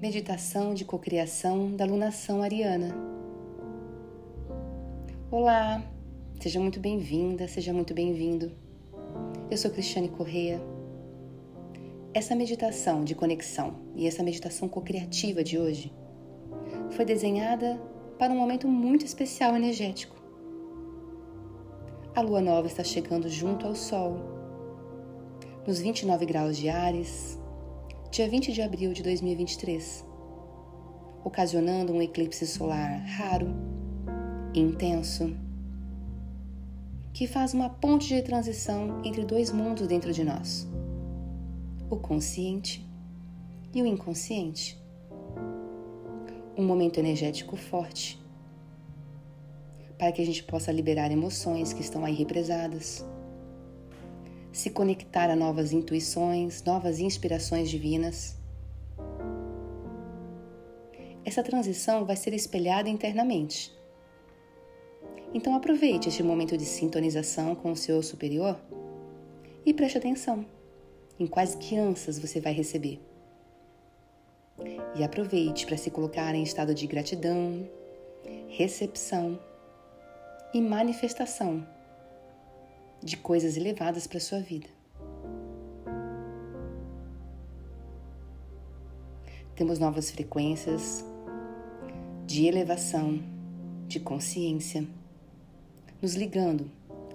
Meditação de cocriação da lunação ariana. Olá, seja muito bem-vinda, seja muito bem-vindo. Eu sou Cristiane Correia. Essa meditação de conexão e essa meditação cocriativa de hoje foi desenhada para um momento muito especial energético. A lua nova está chegando junto ao sol, nos 29 graus de Ares, dia 20 de abril de 2023, ocasionando um eclipse solar raro intenso, que faz uma ponte de transição entre dois mundos dentro de nós: o consciente e o inconsciente. Um momento energético forte para que a gente possa liberar emoções que estão aí represadas se conectar a novas intuições, novas inspirações divinas. Essa transição vai ser espelhada internamente. Então aproveite este momento de sintonização com o seu superior e preste atenção em quais guianças você vai receber. E aproveite para se colocar em estado de gratidão, recepção e manifestação de coisas elevadas para sua vida. Temos novas frequências de elevação, de consciência, nos ligando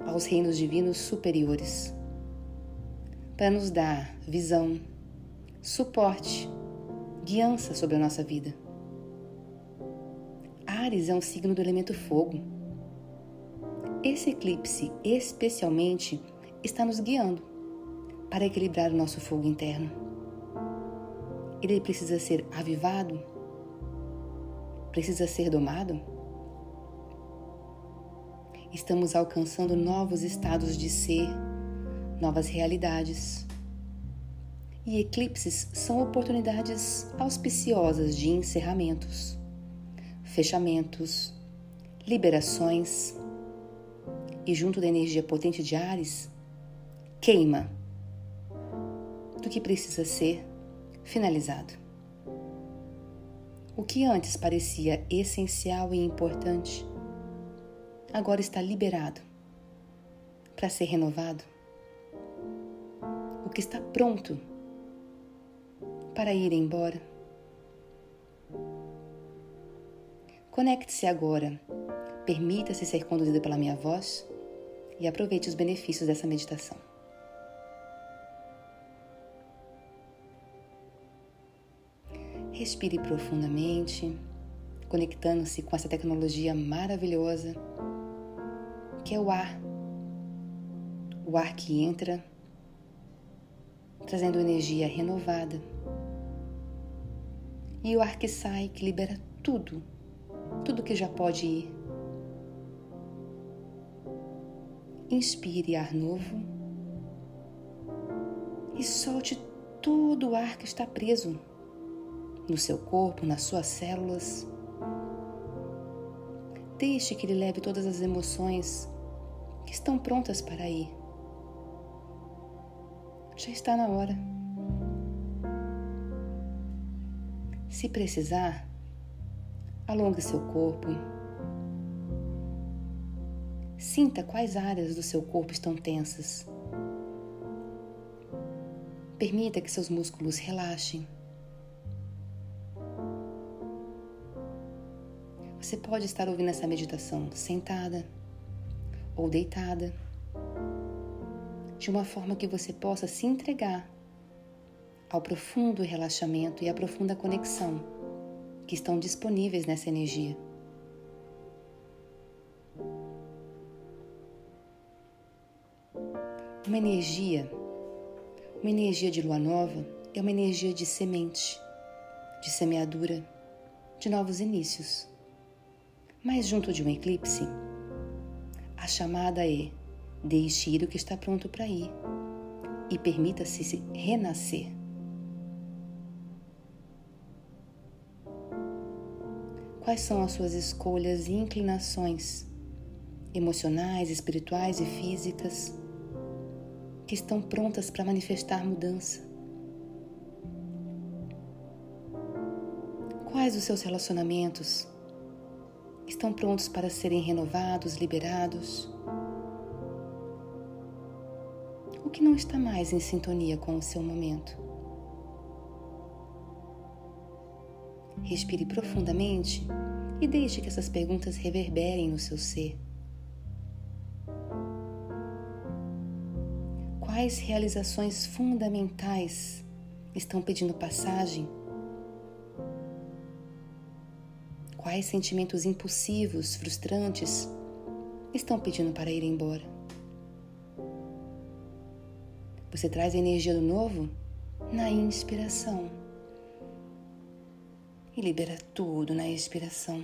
aos reinos divinos superiores, para nos dar visão, suporte, guiança sobre a nossa vida. Ares é um signo do elemento fogo esse eclipse, especialmente, está nos guiando para equilibrar o nosso fogo interno. Ele precisa ser avivado? Precisa ser domado? Estamos alcançando novos estados de ser, novas realidades. E eclipses são oportunidades auspiciosas de encerramentos, fechamentos, liberações e junto da energia potente de Ares, queima do que precisa ser finalizado. O que antes parecia essencial e importante, agora está liberado para ser renovado. O que está pronto para ir embora. Conecte-se agora. Permita-se ser conduzido pela minha voz e aproveite os benefícios dessa meditação. Respire profundamente, conectando-se com essa tecnologia maravilhosa que é o ar. O ar que entra, trazendo energia renovada. E o ar que sai, que libera tudo, tudo que já pode ir Inspire ar novo e solte todo o ar que está preso no seu corpo, nas suas células. Deixe que ele leve todas as emoções que estão prontas para ir. Já está na hora. Se precisar, alongue seu corpo Sinta quais áreas do seu corpo estão tensas. Permita que seus músculos relaxem. Você pode estar ouvindo essa meditação sentada ou deitada, de uma forma que você possa se entregar ao profundo relaxamento e à profunda conexão que estão disponíveis nessa energia. Uma energia, uma energia de lua nova é uma energia de semente, de semeadura, de novos inícios. Mas junto de um eclipse, a chamada é: deixe ir o que está pronto para ir e permita-se renascer. Quais são as suas escolhas e inclinações emocionais, espirituais e físicas? Que estão prontas para manifestar mudança. Quais dos seus relacionamentos estão prontos para serem renovados, liberados? O que não está mais em sintonia com o seu momento? Respire profundamente e deixe que essas perguntas reverberem no seu ser. Quais realizações fundamentais estão pedindo passagem? Quais sentimentos impulsivos, frustrantes estão pedindo para ir embora? Você traz a energia do novo na inspiração e libera tudo na expiração.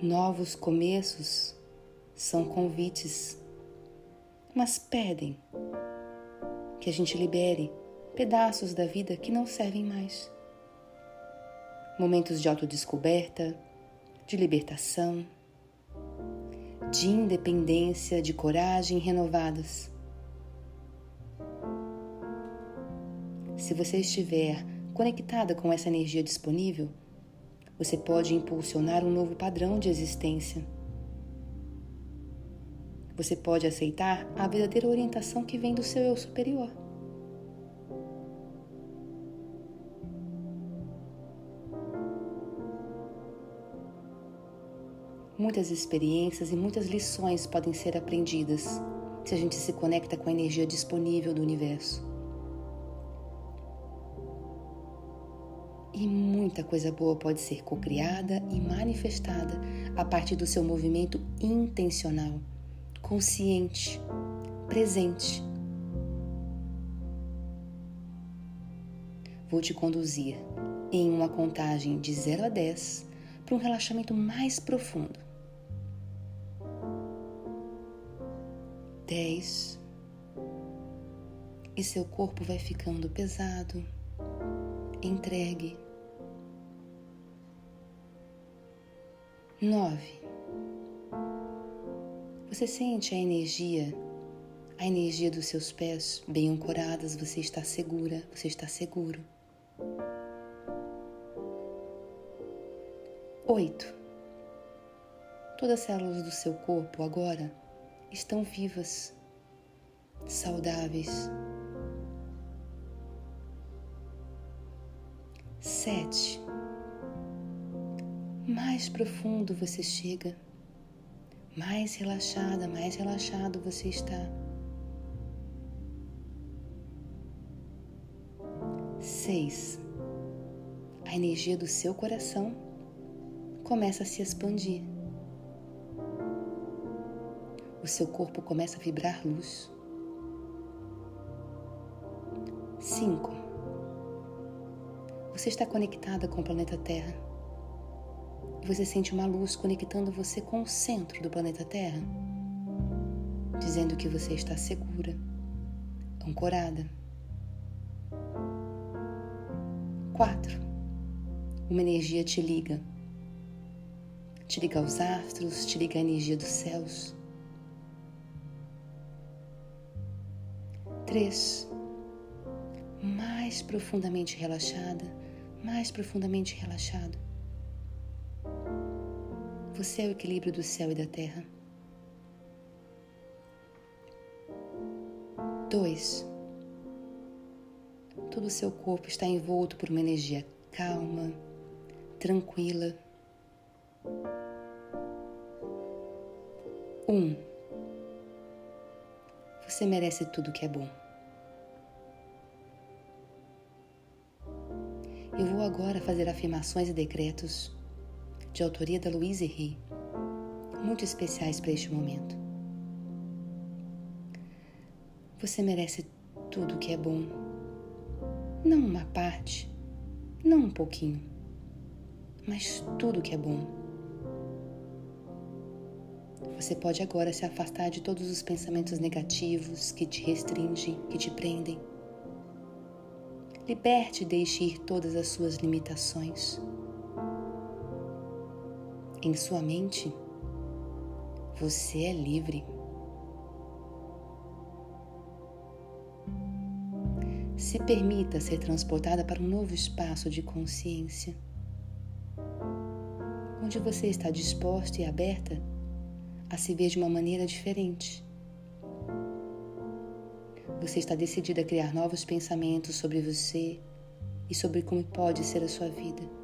Novos começos são convites, mas pedem que a gente libere pedaços da vida que não servem mais. Momentos de autodescoberta, de libertação, de independência, de coragem renovadas. Se você estiver conectada com essa energia disponível, você pode impulsionar um novo padrão de existência. Você pode aceitar a verdadeira orientação que vem do seu eu superior. Muitas experiências e muitas lições podem ser aprendidas se a gente se conecta com a energia disponível do universo. E muita coisa boa pode ser cocriada e manifestada a partir do seu movimento intencional, consciente, presente. Vou te conduzir em uma contagem de 0 a 10 para um relaxamento mais profundo. 10 e seu corpo vai ficando pesado, entregue. Nove. Você sente a energia, a energia dos seus pés bem ancoradas, você está segura, você está seguro. Oito. Todas as células do seu corpo agora estão vivas, saudáveis. Sete mais profundo você chega, mais relaxada, mais relaxado você está. Seis. A energia do seu coração começa a se expandir. O seu corpo começa a vibrar luz. Cinco. Você está conectada com o planeta Terra você sente uma luz conectando você com o centro do planeta Terra, dizendo que você está segura, ancorada. 4. Uma energia te liga. Te liga aos astros, te liga à energia dos céus. 3. Mais profundamente relaxada, mais profundamente relaxado. Você é o equilíbrio do céu e da terra. 2. Todo o seu corpo está envolto por uma energia calma, tranquila. 1. Um, você merece tudo que é bom. Eu vou agora fazer afirmações e decretos de autoria da Louise Hay, muito especiais para este momento. Você merece tudo o que é bom, não uma parte, não um pouquinho, mas tudo que é bom. Você pode agora se afastar de todos os pensamentos negativos que te restringem, que te prendem. Liberte e deixe ir todas as suas limitações em sua mente, você é livre. se permita ser transportada para um novo espaço de consciência, onde você está disposta e aberta a se ver de uma maneira diferente. Você está decidida a criar novos pensamentos sobre você e sobre como pode ser a sua vida.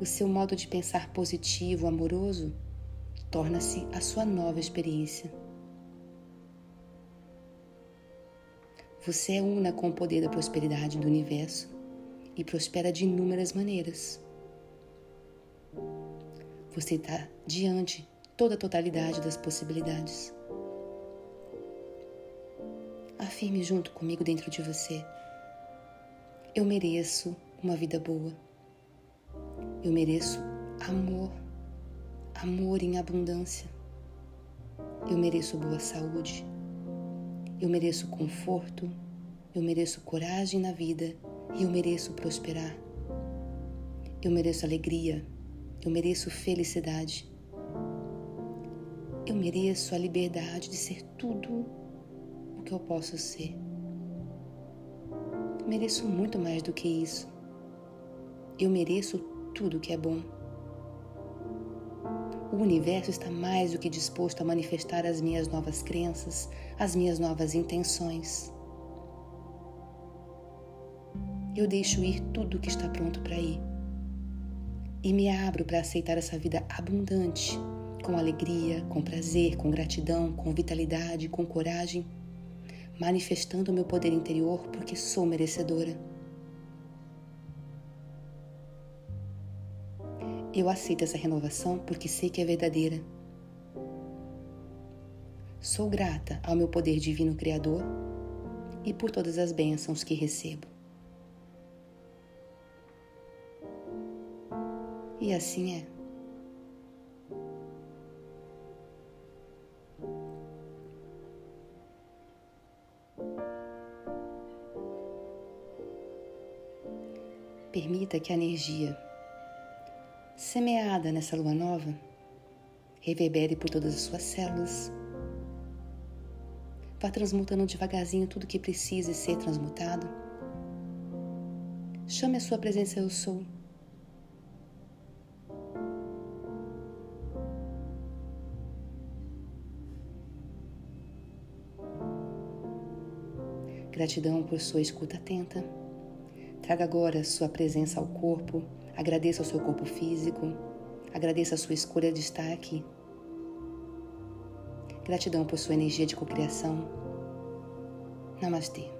O seu modo de pensar positivo, amoroso, torna-se a sua nova experiência. Você é una com o poder da prosperidade do universo e prospera de inúmeras maneiras. Você está diante toda a totalidade das possibilidades. Afirme junto comigo dentro de você. Eu mereço uma vida boa. Eu mereço amor, amor em abundância. Eu mereço boa saúde. Eu mereço conforto, eu mereço coragem na vida e eu mereço prosperar. Eu mereço alegria, eu mereço felicidade. Eu mereço a liberdade de ser tudo o que eu posso ser. Eu mereço muito mais do que isso. Eu mereço tudo que é bom. O universo está mais do que disposto a manifestar as minhas novas crenças, as minhas novas intenções. Eu deixo ir tudo que está pronto para ir e me abro para aceitar essa vida abundante, com alegria, com prazer, com gratidão, com vitalidade, com coragem, manifestando o meu poder interior porque sou merecedora. Eu aceito essa renovação porque sei que é verdadeira. Sou grata ao meu poder divino Criador e por todas as bênçãos que recebo. E assim é. Permita que a energia semeada nessa lua nova, reverbere por todas as suas células. Vá transmutando devagarzinho tudo que precise ser transmutado. Chame a sua presença Eu Sou. Gratidão por sua escuta atenta. Traga agora sua presença ao corpo Agradeça ao seu corpo físico, agradeça a sua escolha de estar aqui. Gratidão por sua energia de cocriação. Namastê.